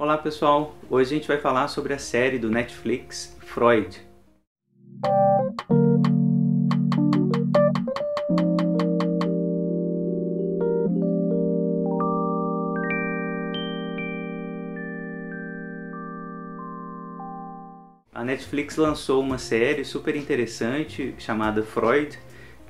Olá pessoal, hoje a gente vai falar sobre a série do Netflix Freud. A Netflix lançou uma série super interessante chamada Freud,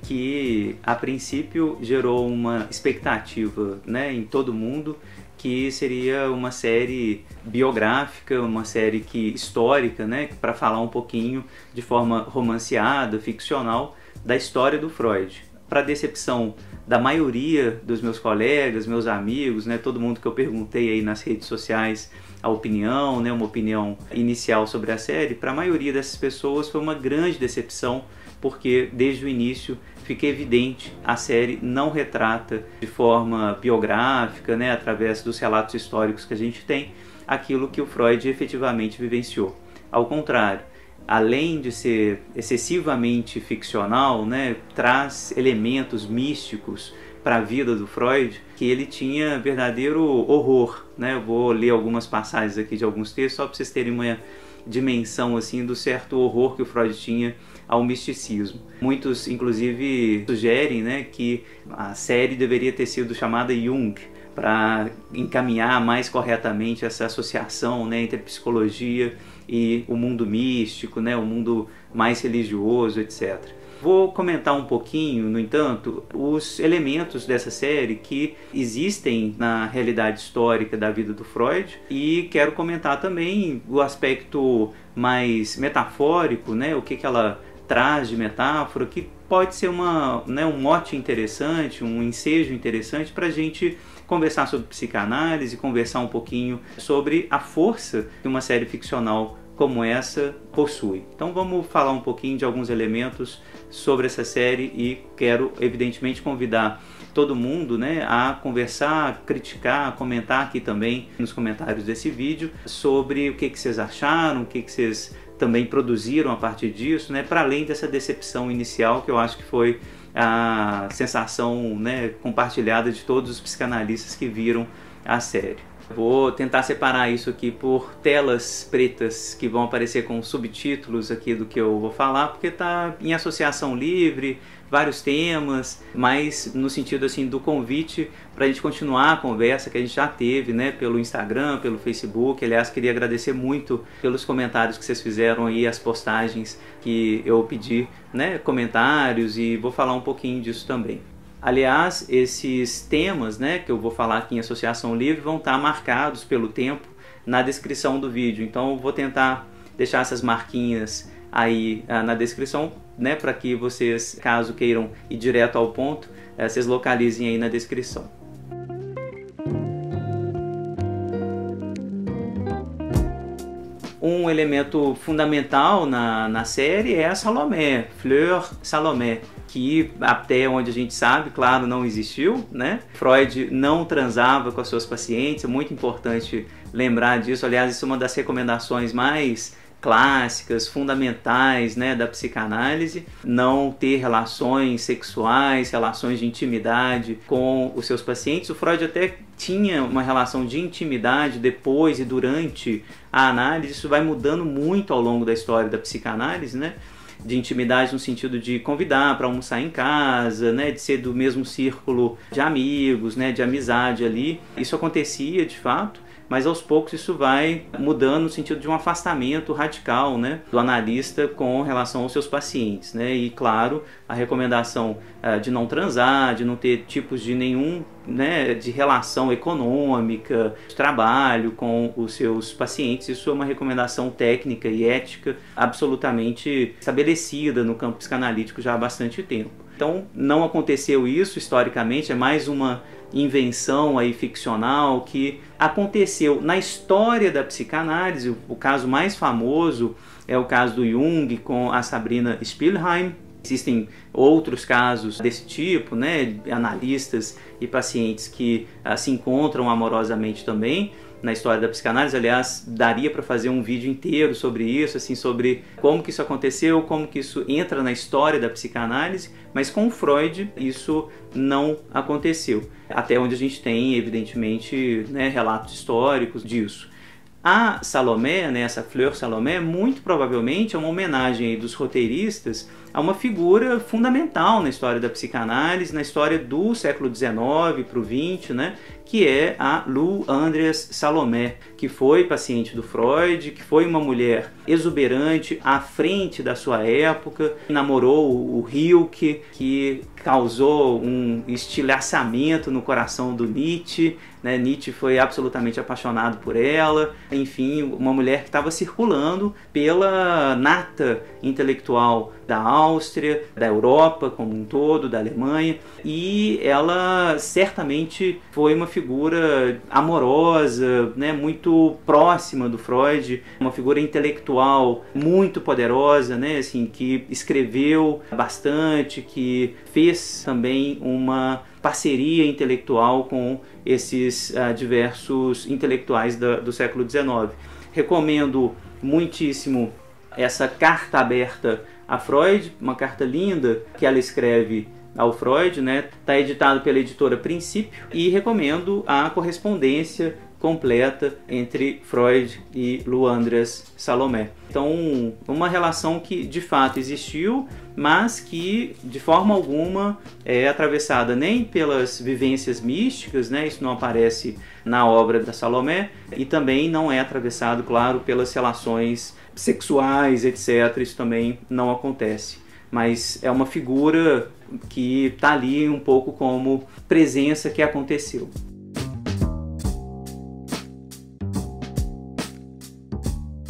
que a princípio gerou uma expectativa né, em todo mundo que seria uma série biográfica, uma série que histórica, né, para falar um pouquinho de forma romanceada, ficcional da história do Freud. Para decepção da maioria dos meus colegas, meus amigos, né, todo mundo que eu perguntei aí nas redes sociais a opinião, né, uma opinião inicial sobre a série, para a maioria dessas pessoas foi uma grande decepção, porque desde o início fica evidente a série não retrata de forma biográfica, né, através dos relatos históricos que a gente tem, aquilo que o Freud efetivamente vivenciou. Ao contrário, além de ser excessivamente ficcional, né, traz elementos místicos para a vida do Freud que ele tinha verdadeiro horror. Né? Eu vou ler algumas passagens aqui de alguns textos só para vocês terem uma dimensão assim do certo horror que o Freud tinha ao misticismo. Muitos, inclusive, sugerem né, que a série deveria ter sido chamada Jung para encaminhar mais corretamente essa associação né, entre psicologia e o mundo místico, né, o mundo mais religioso, etc. Vou comentar um pouquinho, no entanto, os elementos dessa série que existem na realidade histórica da vida do Freud e quero comentar também o aspecto mais metafórico, né, o que, que ela traz de metáfora, que pode ser uma, né, um mote interessante, um ensejo interessante para a gente conversar sobre psicanálise, conversar um pouquinho sobre a força que uma série ficcional como essa possui. Então vamos falar um pouquinho de alguns elementos sobre essa série e quero evidentemente convidar todo mundo né, a conversar, criticar, comentar aqui também nos comentários desse vídeo sobre o que, que vocês acharam, o que, que vocês também produziram a partir disso, né, para além dessa decepção inicial que eu acho que foi a sensação né, compartilhada de todos os psicanalistas que viram a série. Vou tentar separar isso aqui por telas pretas que vão aparecer com subtítulos aqui do que eu vou falar, porque está em associação livre, vários temas, mas no sentido assim do convite para a gente continuar a conversa que a gente já teve, né, pelo Instagram, pelo Facebook. Aliás, queria agradecer muito pelos comentários que vocês fizeram aí, as postagens que eu pedi, né, comentários e vou falar um pouquinho disso também. Aliás, esses temas né, que eu vou falar aqui em Associação Livre vão estar marcados pelo tempo na descrição do vídeo. Então, vou tentar deixar essas marquinhas aí ah, na descrição, né, para que vocês, caso queiram ir direto ao ponto, eh, vocês localizem aí na descrição. Um elemento fundamental na, na série é a Salomé, Fleur Salomé, que até onde a gente sabe, claro, não existiu, né? Freud não transava com as suas pacientes, é muito importante lembrar disso. Aliás, isso é uma das recomendações mais clássicas, fundamentais né, da psicanálise, não ter relações sexuais, relações de intimidade com os seus pacientes. O Freud até tinha uma relação de intimidade depois e durante a análise, isso vai mudando muito ao longo da história da psicanálise, né? De intimidade no sentido de convidar para almoçar em casa, né, de ser do mesmo círculo de amigos, né, de amizade ali. Isso acontecia de fato, mas aos poucos isso vai mudando no sentido de um afastamento radical né, do analista com relação aos seus pacientes. Né? E, claro, a recomendação uh, de não transar, de não ter tipos de nenhum né, de relação econômica, de trabalho com os seus pacientes, isso é uma recomendação técnica e ética absolutamente estabelecida no campo psicanalítico já há bastante tempo. Então, não aconteceu isso historicamente, é mais uma invenção aí ficcional que aconteceu na história da psicanálise. O caso mais famoso é o caso do Jung com a Sabrina Spielheim. Existem outros casos desse tipo, né, analistas e pacientes que uh, se encontram amorosamente também na história da psicanálise. Aliás, daria para fazer um vídeo inteiro sobre isso, assim, sobre como que isso aconteceu, como que isso entra na história da psicanálise, mas com Freud isso não aconteceu. Até onde a gente tem, evidentemente, né, relatos históricos disso. A Salomé, né, essa Fleur Salomé, muito provavelmente é uma homenagem dos roteiristas a uma figura fundamental na história da psicanálise, na história do século XIX para o XX, né, que é a Lou Andreas Salomé, que foi paciente do Freud, que foi uma mulher exuberante à frente da sua época, namorou o Hilke, que causou um estilhaçamento no coração do Nietzsche, né? Nietzsche foi absolutamente apaixonado por ela, enfim, uma mulher que estava circulando pela nata intelectual da Áustria, da Europa como um todo, da Alemanha, e ela certamente foi uma figura amorosa, né, muito próxima do Freud, uma figura intelectual muito poderosa, né, assim, que escreveu bastante, que fez também uma parceria intelectual com esses uh, diversos intelectuais da, do século XIX. Recomendo muitíssimo essa carta aberta a Freud, uma carta linda que ela escreve ao Freud, né? Está editado pela editora Princípio e recomendo a correspondência completa entre Freud e Luandras Salomé. Então, uma relação que de fato existiu, mas que de forma alguma é atravessada nem pelas vivências místicas, né? Isso não aparece na obra da Salomé e também não é atravessado, claro, pelas relações sexuais, etc. Isso também não acontece. Mas é uma figura que está ali um pouco como presença que aconteceu.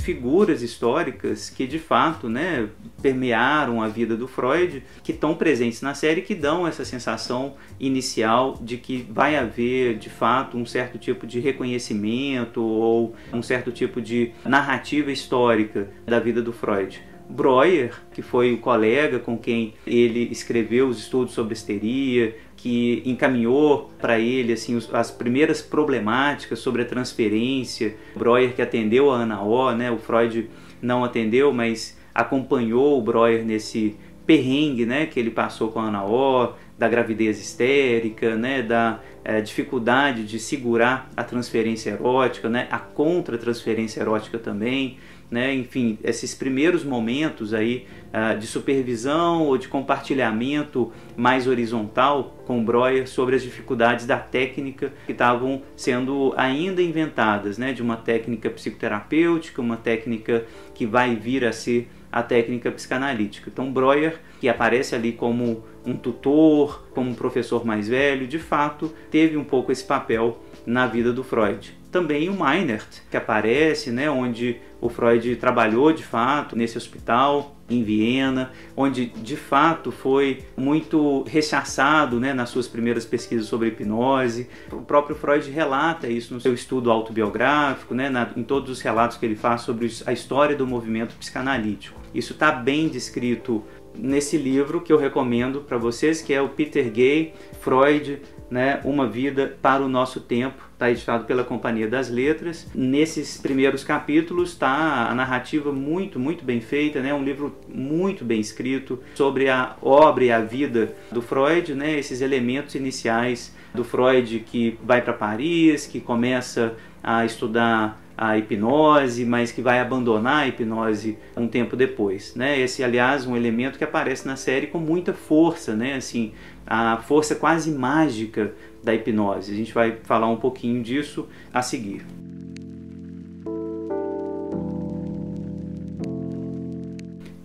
figuras históricas que de fato né, permearam a vida do Freud, que estão presentes na série, que dão essa sensação inicial de que vai haver de fato um certo tipo de reconhecimento ou um certo tipo de narrativa histórica da vida do Freud. Breuer, que foi o colega com quem ele escreveu os estudos sobre histeria, que encaminhou para ele assim as primeiras problemáticas sobre a transferência. Breuer que atendeu a Ana O, né? O Freud não atendeu, mas acompanhou o Breuer nesse perrengue, né, que ele passou com a Ana O, da gravidez histérica, né, da é, dificuldade de segurar a transferência erótica, né, a contra-transferência erótica também né? enfim, esses primeiros momentos aí uh, de supervisão ou de compartilhamento mais horizontal com Breuer sobre as dificuldades da técnica que estavam sendo ainda inventadas, né? de uma técnica psicoterapêutica, uma técnica que vai vir a ser a técnica psicanalítica. Então Breuer, que aparece ali como um tutor, como um professor mais velho, de fato teve um pouco esse papel na vida do Freud. Também o Meinert, que aparece, né, onde o Freud trabalhou de fato nesse hospital em Viena, onde de fato foi muito rechaçado né, nas suas primeiras pesquisas sobre hipnose. O próprio Freud relata isso no seu estudo autobiográfico, né, na, em todos os relatos que ele faz sobre a história do movimento psicanalítico. Isso está bem descrito nesse livro que eu recomendo para vocês, que é o Peter Gay, Freud, né, Uma Vida para o Nosso Tempo, está editado pela Companhia das Letras. Nesses primeiros capítulos está a narrativa muito, muito bem feita, né, um livro muito bem escrito sobre a obra e a vida do Freud, né, esses elementos iniciais do Freud que vai para Paris, que começa a estudar a hipnose, mas que vai abandonar a hipnose um tempo depois, né? Esse, aliás, um elemento que aparece na série com muita força, né? Assim, a força quase mágica da hipnose. A gente vai falar um pouquinho disso a seguir.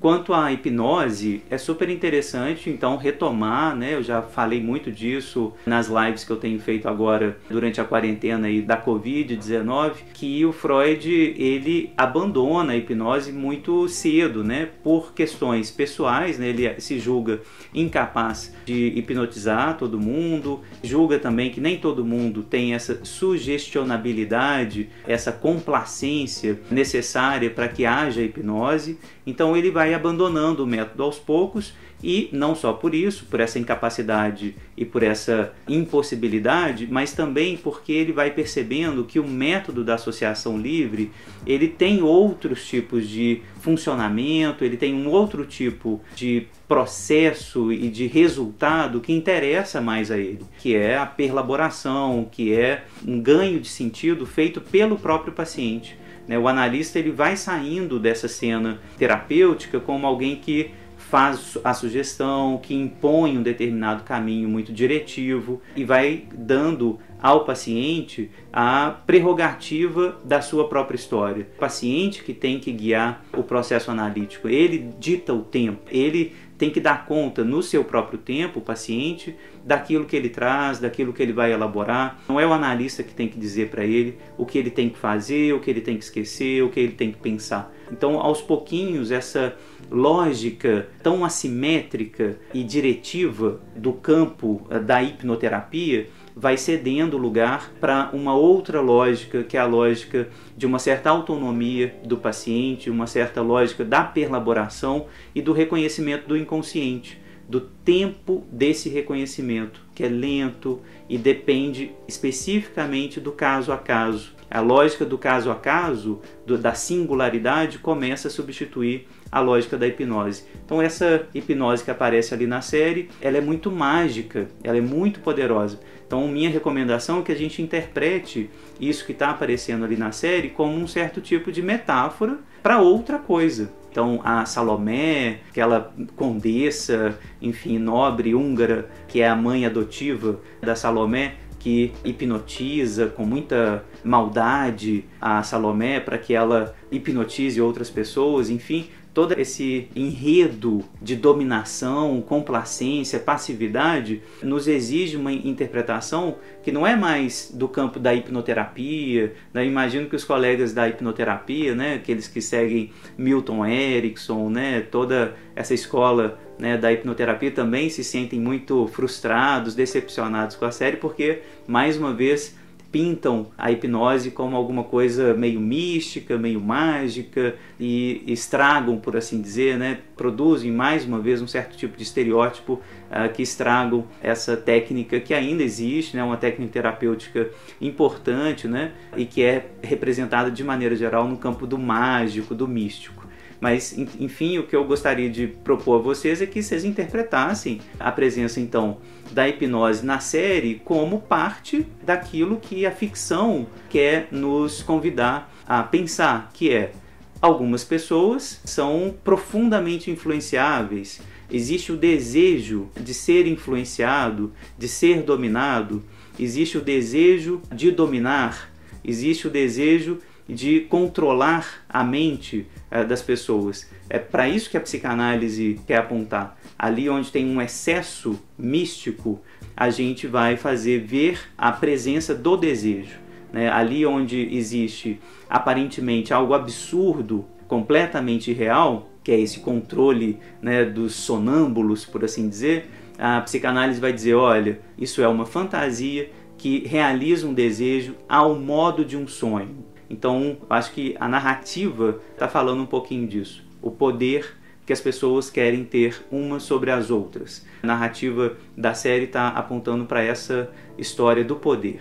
Quanto à hipnose, é super interessante então retomar, né? Eu já falei muito disso nas lives que eu tenho feito agora durante a quarentena aí da Covid-19, que o Freud ele abandona a hipnose muito cedo, né? Por questões pessoais, né? Ele se julga incapaz de hipnotizar todo mundo, julga também que nem todo mundo tem essa sugestionabilidade, essa complacência necessária para que haja hipnose. Então ele vai abandonando o método aos poucos e não só por isso, por essa incapacidade e por essa impossibilidade, mas também porque ele vai percebendo que o método da associação livre, ele tem outros tipos de funcionamento, ele tem um outro tipo de processo e de resultado que interessa mais a ele, que é a perlaboração, que é um ganho de sentido feito pelo próprio paciente Né? O analista ele vai saindo dessa cena terapêutica como alguém que faz a sugestão, que impõe um determinado caminho muito diretivo e vai dando ao paciente a prerrogativa da sua própria história. O paciente que tem que guiar o processo analítico, ele dita o tempo, ele tem que dar conta no seu próprio tempo, o paciente, daquilo que ele traz, daquilo que ele vai elaborar. Não é o analista que tem que dizer para ele o que ele tem que fazer, o que ele tem que esquecer, o que ele tem que pensar. Então, aos pouquinhos, essa lógica tão assimétrica e diretiva do campo eh, da hipnoterapia vai cedendo lugar para uma outra lógica, que é a lógica de uma certa autonomia do paciente, uma certa lógica da perlaboração e do reconhecimento do inconsciente, do tempo desse reconhecimento, que é lento e depende especificamente do caso a caso. A lógica do caso a caso, do, da singularidade, começa a substituir a lógica da hipnose. Então essa hipnose que aparece ali na série, ela é muito mágica, ela é muito poderosa. Então minha recomendação é que a gente interprete isso que está aparecendo ali na série como um certo tipo de metáfora para outra coisa. Então a Salomé, aquela condessa, enfim, nobre húngara, que é a mãe adotiva da Salomé, que hipnotiza com muita maldade a Salomé para que ela hipnotize outras pessoas, enfim, todo esse enredo de dominação, complacência, passividade nos exige uma interpretação que não é mais do campo da hipnoterapia. Né? Imagino que os colegas da hipnoterapia, né, aqueles que seguem Milton Erickson, né, toda essa escola né, da hipnoterapia também se sentem muito frustrados, decepcionados com a série, porque mais uma vez pintam a hipnose como alguma coisa meio mística, meio mágica e estragam, por assim dizer, né? produzem mais uma vez um certo tipo de estereótipo uh, que estragam essa técnica que ainda existe, né? uma técnica terapêutica importante né? e que é representada de maneira geral no campo do mágico, do místico. Mas, enfim, o que eu gostaria de propor a vocês é que vocês interpretassem a presença, então, da hipnose na série como parte daquilo que a ficção quer nos convidar a pensar, que é algumas pessoas são profundamente influenciáveis. Existe o desejo de ser influenciado, de ser dominado, existe o desejo de dominar, existe o desejo de controlar a mente é, das pessoas. É para isso que a psicanálise quer apontar. Ali onde tem um excesso místico, a gente vai fazer ver a presença do desejo. Né? Ali onde existe aparentemente algo absurdo, completamente real, que é esse controle né, dos sonâmbulos, por assim dizer, a psicanálise vai dizer: olha, isso é uma fantasia que realiza um desejo ao modo de um sonho. Então, acho que a narrativa está falando um pouquinho disso. O poder que as pessoas querem ter umas sobre as outras. A narrativa da série está apontando para essa história do poder.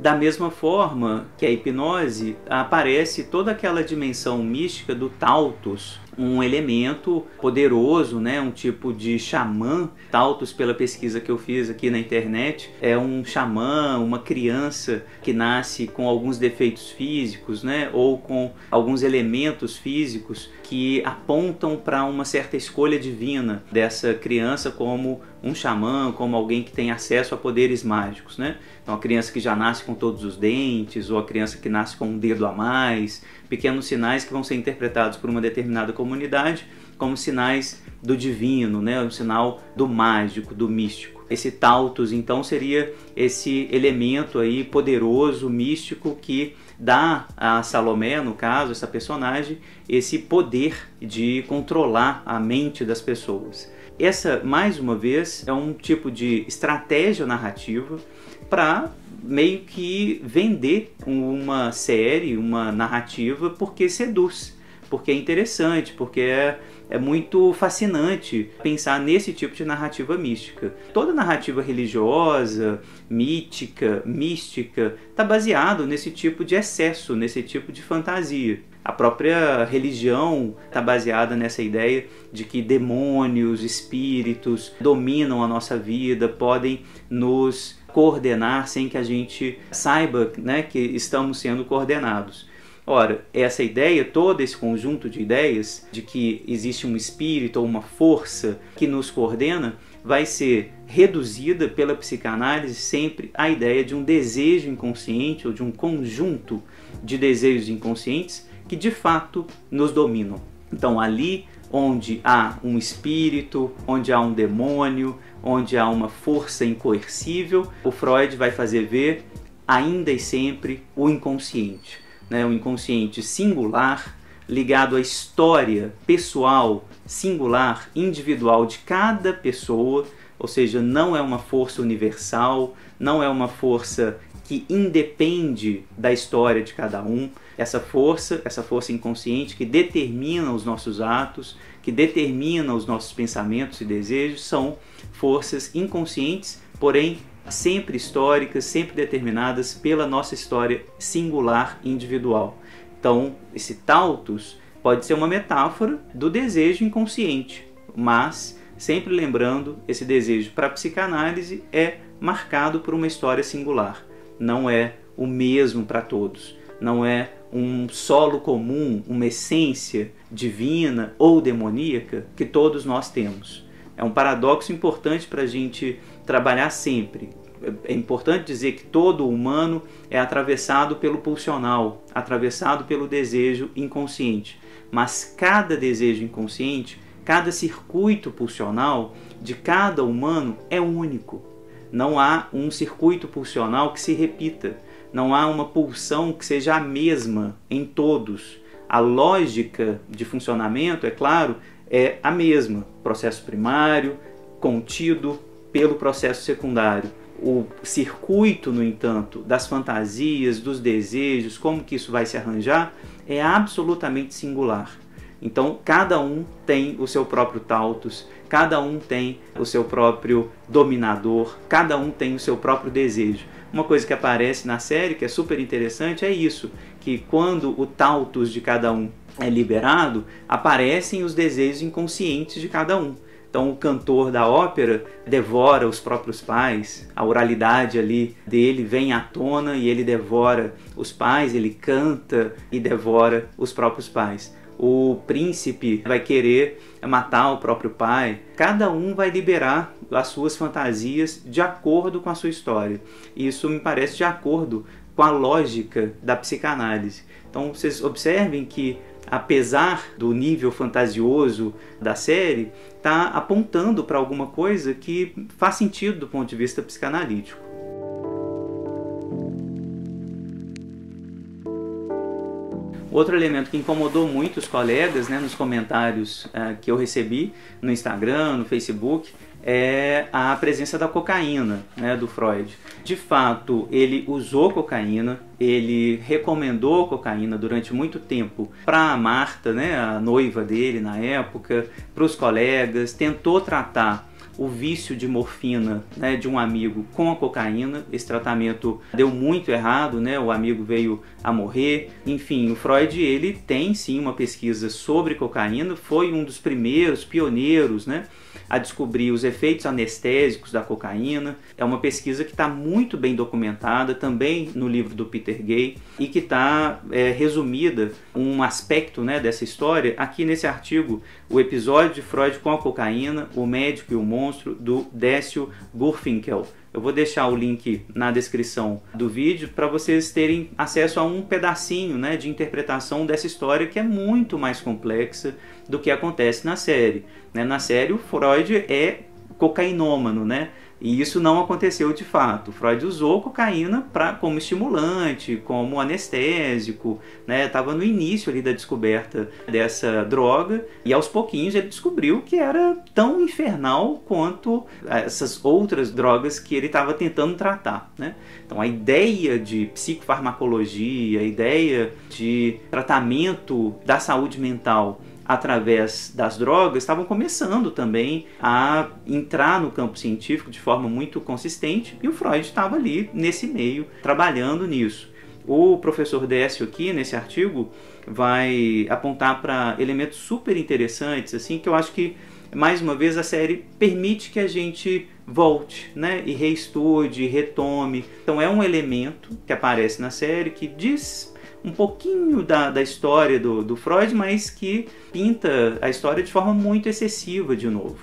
Da mesma forma que a hipnose, aparece toda aquela dimensão mística do Tautos, um elemento poderoso, né? um tipo de xamã. Tautos, pela pesquisa que eu fiz aqui na internet, é um xamã, uma criança que nasce com alguns defeitos físicos, né? ou com alguns elementos físicos que apontam para uma certa escolha divina dessa criança como um xamã, como alguém que tem acesso a poderes mágicos. Né? Então, a criança que já nasce com todos os dentes, ou a criança que nasce com um dedo a mais, pequenos sinais que vão ser interpretados por uma determinada comunidade como sinais do divino, né? um sinal do mágico, do místico. Esse tautos, então, seria esse elemento aí poderoso, místico, que dá a Salomé, no caso, essa personagem, esse poder de controlar a mente das pessoas. Essa, mais uma vez, é um tipo de estratégia narrativa para meio que vender uma série, uma narrativa, porque seduz, porque é interessante, porque é, é muito fascinante pensar nesse tipo de narrativa mística. Toda narrativa religiosa, mítica, mística, está baseado nesse tipo de excesso, nesse tipo de fantasia. A própria religião está baseada nessa ideia de que demônios, espíritos dominam a nossa vida, podem nos coordenar sem que a gente saiba né, que estamos sendo coordenados. Ora, essa ideia, todo esse conjunto de ideias de que existe um espírito ou uma força que nos coordena, vai ser reduzida pela psicanálise sempre à ideia de um desejo inconsciente ou de um conjunto de desejos inconscientes que de fato nos dominam. Então, ali onde há um espírito, onde há um demônio, onde há uma força incoercível, o Freud vai fazer ver ainda e sempre o inconsciente, né? o inconsciente singular ligado à história pessoal, singular, individual de cada pessoa, ou seja, não é uma força universal, não é uma força que independe da história de cada um, essa força, essa força inconsciente que determina os nossos atos, que determina os nossos pensamentos e desejos, são forças inconscientes, porém sempre históricas, sempre determinadas pela nossa história singular individual. Então, esse tautos pode ser uma metáfora do desejo inconsciente, mas sempre lembrando, esse desejo para a psicanálise é marcado por uma história singular não é o mesmo para todos, não é um solo comum, uma essência divina ou demoníaca que todos nós temos. É um paradoxo importante para a gente trabalhar sempre. É importante dizer que todo humano é atravessado pelo pulsional, atravessado pelo desejo inconsciente. Mas cada desejo inconsciente, cada circuito pulsional de cada humano é único não há um circuito pulsional que se repita, não há uma pulsão que seja a mesma em todos. A lógica de funcionamento, é claro, é a mesma: processo primário, contido pelo processo secundário. O circuito, no entanto, das fantasias, dos desejos, como que isso vai se arranjar, é absolutamente singular. Então, cada um tem o seu próprio Tautos, cada um tem o seu próprio dominador, cada um tem o seu próprio desejo. Uma coisa que aparece na série, que é super interessante, é isso: que quando o Tautos de cada um é liberado, aparecem os desejos inconscientes de cada um. Então, o cantor da ópera devora os próprios pais, a oralidade ali dele vem à tona e ele devora os pais, ele canta e devora os próprios pais o príncipe vai querer matar o próprio pai. Cada um vai liberar as suas fantasias de acordo com a sua história. Isso me parece de acordo com a lógica da psicanálise. Então vocês observem que apesar do nível fantasioso da série, está apontando para alguma coisa que faz sentido do ponto de vista psicanalítico. Outro elemento que incomodou muito os colegas né, nos comentários uh, que eu recebi no Instagram, no Facebook, é a presença da cocaína né, do Freud. De fato, ele usou cocaína, ele recomendou cocaína durante muito tempo para a Marta, né, a noiva dele na época, para os colegas, tentou tratar o vício de morfina né, de um amigo com a cocaína. Esse tratamento deu muito errado, né? O amigo veio a morrer. Enfim, o Freud ele tem sim uma pesquisa sobre cocaína, foi um dos primeiros pioneiros, né? A descobrir os efeitos anestésicos da cocaína. É uma pesquisa que está muito bem documentada também no livro do Peter Gay e que está é, resumida um aspecto né, dessa história aqui nesse artigo, o episódio de Freud com a cocaína, o médico e o monstro, do Décio Gurfinkel. Eu vou deixar o link na descrição do vídeo para vocês terem acesso a um pedacinho né, de interpretação dessa história que é muito mais complexa do que acontece na série. Né? Na série, o Freud é cocainômano, né? E isso não aconteceu de fato. Freud usou cocaína pra, como estimulante, como anestésico, né? Estava no início ali da descoberta dessa droga e aos pouquinhos ele descobriu que era tão infernal quanto essas outras drogas que ele estava tentando tratar, né? Então a ideia de psicofarmacologia, a ideia de tratamento da saúde mental através das drogas, estavam começando também a entrar no campo científico de forma muito consistente e o Freud estava ali nesse meio, trabalhando nisso. O professor Décio aqui nesse artigo vai apontar para elementos super interessantes, assim, que eu acho que mais uma vez a série permite que a gente volte, né, e reestude, retome. Então é um elemento que aparece na série que diz um pouquinho da, da história do, do Freud, mas que pinta a história de forma muito excessiva de novo.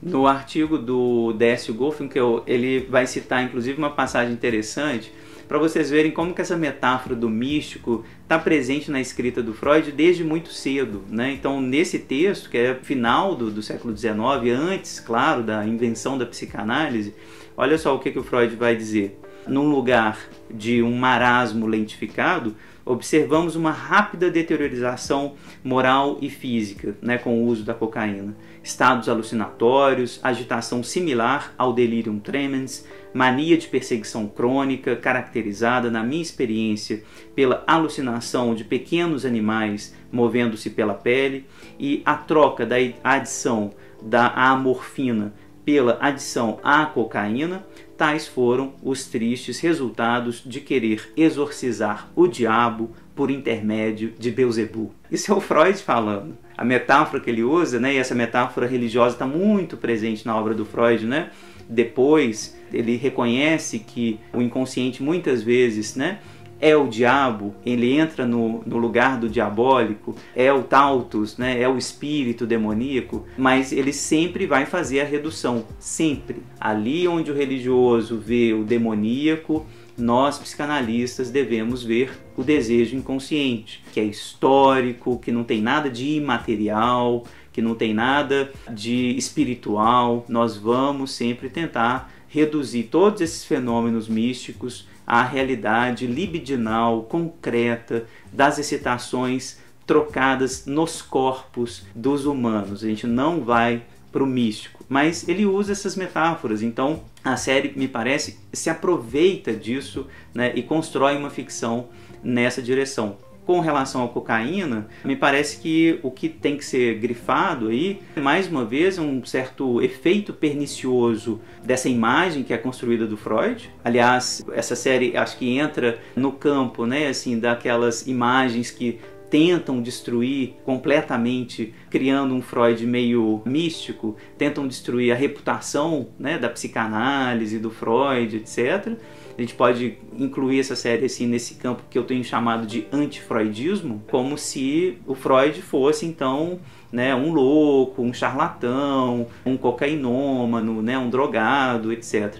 No artigo do Décio Goffin, que eu, ele vai citar inclusive uma passagem interessante para vocês verem como que essa metáfora do místico está presente na escrita do Freud desde muito cedo. Né? Então, nesse texto, que é final do, do século XIX, antes, claro, da invenção da psicanálise, olha só o que, que o Freud vai dizer. Num lugar de um marasmo lentificado, observamos uma rápida deteriorização moral e física né, com o uso da cocaína. Estados alucinatórios, agitação similar ao delirium tremens, mania de perseguição crônica, caracterizada, na minha experiência, pela alucinação de pequenos animais movendo-se pela pele, e a troca da adição da amorfina pela adição à cocaína, tais foram os tristes resultados de querer exorcizar o diabo por intermédio de Beuzebu. Isso é o Freud falando. A metáfora que ele usa, né, e essa metáfora religiosa está muito presente na obra do Freud, né? Depois ele reconhece que o inconsciente muitas vezes, né, é o diabo, ele entra no, no lugar do diabólico, é o tautus, né, é o espírito demoníaco, mas ele sempre vai fazer a redução, sempre. Ali onde o religioso vê o demoníaco, nós psicanalistas devemos ver o desejo inconsciente, que é histórico, que não tem nada de imaterial, que não tem nada de espiritual. Nós vamos sempre tentar reduzir todos esses fenômenos místicos à realidade libidinal, concreta, das excitações trocadas nos corpos dos humanos. A gente não vai para o místico, mas ele usa essas metáforas. Então a série, me parece, se aproveita disso né, e constrói uma ficção nessa direção com relação à cocaína, me parece que o que tem que ser grifado aí, mais uma vez, é um certo efeito pernicioso dessa imagem que é construída do Freud. Aliás, essa série acho que entra no campo, né, assim, daquelas imagens que tentam destruir completamente, criando um Freud meio místico, tentam destruir a reputação né, da psicanálise, do Freud, etc. A gente pode incluir essa série assim nesse campo que eu tenho chamado de antifreudismo, como se o Freud fosse então né, um louco, um charlatão, um cocainômano, né, um drogado, etc.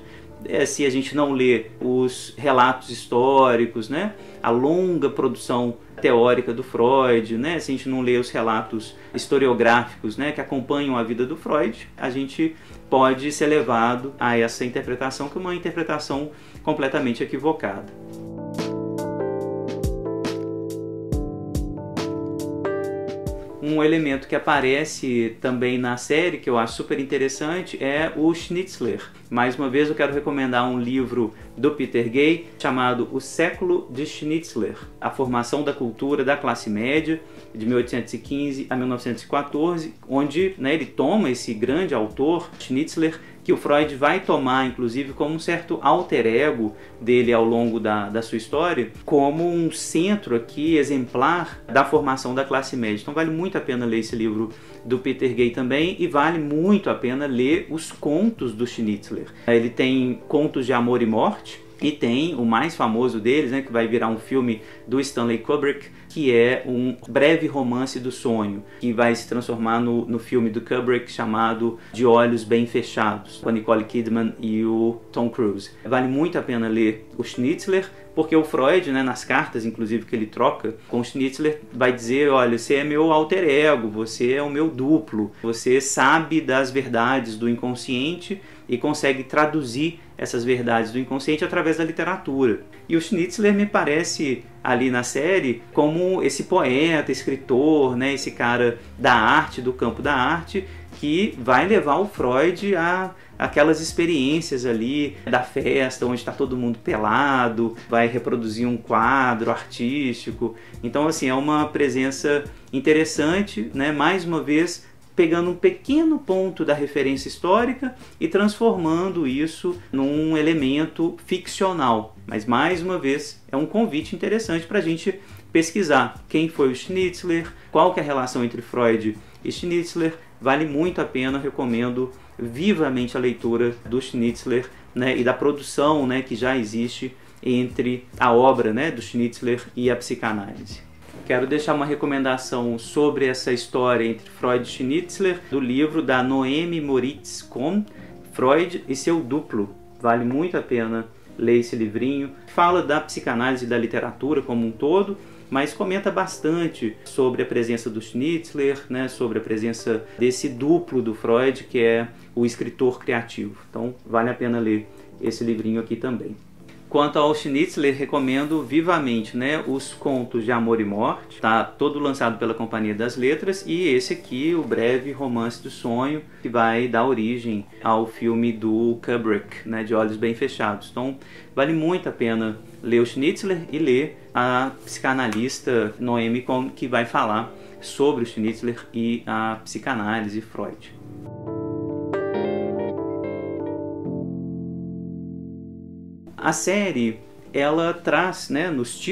É, se a gente não lê os relatos históricos, né, a longa produção teórica do Freud, né, se a gente não lê os relatos historiográficos né, que acompanham a vida do Freud, a gente pode ser levado a essa interpretação que é uma interpretação completamente equivocada. Um elemento que aparece também na série, que eu acho super interessante, é o Schnitzler. Mais uma vez eu quero recomendar um livro do Peter Gay chamado O Século de Schnitzler, A Formação da Cultura da Classe Média, de 1815 a 1914, onde né, ele toma esse grande autor, Schnitzler, que o Freud vai tomar, inclusive, como um certo alter ego dele ao longo da, da sua história, como um centro aqui exemplar da formação da classe média. Então vale muito a pena ler esse livro do Peter Gay também e vale muito a pena ler os contos do Schnitzler. Ele tem contos de amor e morte, e tem o mais famoso deles, né, que vai virar um filme do Stanley Kubrick, que é um breve romance do sonho, que vai se transformar no, no filme do Kubrick chamado De Olhos Bem Fechados, com a Nicole Kidman e o Tom Cruise. Vale muito a pena ler o Schnitzler, porque o Freud, né, nas cartas, inclusive, que ele troca com o Schnitzler, vai dizer: olha, você é meu alter ego, você é o meu duplo, você sabe das verdades do inconsciente e consegue traduzir essas verdades do inconsciente através da literatura. E o Schnitzler me parece ali na série como esse poeta, escritor, né, esse cara da arte, do campo da arte, que vai levar o Freud a aquelas experiências ali da festa onde está todo mundo pelado, vai reproduzir um quadro artístico. Então assim, é uma presença interessante, né, mais uma vez pegando um pequeno ponto da referência histórica e transformando isso num elemento ficcional. Mas mais uma vez é um convite interessante para a gente pesquisar quem foi o Schnitzler, qual que é a relação entre Freud e Schnitzler. Vale muito a pena, recomendo vivamente a leitura do Schnitzler né, e da produção né, que já existe entre a obra né, do Schnitzler e a psicanálise. Quero deixar uma recomendação sobre essa história entre Freud e Schnitzler do livro da Noemi Moritz Kohn, Freud e seu duplo. Vale muito a pena ler esse livrinho. Fala da psicanálise e da literatura como um todo, mas comenta bastante sobre a presença do Schnitzler, né, sobre a presença desse duplo do Freud, que é o escritor criativo. Então, vale a pena ler esse livrinho aqui também. Quanto ao Schnitzler, recomendo vivamente né, os contos de Amor e Morte, está todo lançado pela Companhia das Letras, e esse aqui, o breve Romance do Sonho, que vai dar origem ao filme do Kubrick, né, de Olhos Bem Fechados. Então, vale muito a pena ler o Schnitzler e ler a psicanalista Noemi, que vai falar sobre o Schnitzler e a psicanálise Freud. A série ela traz, né, nos títulos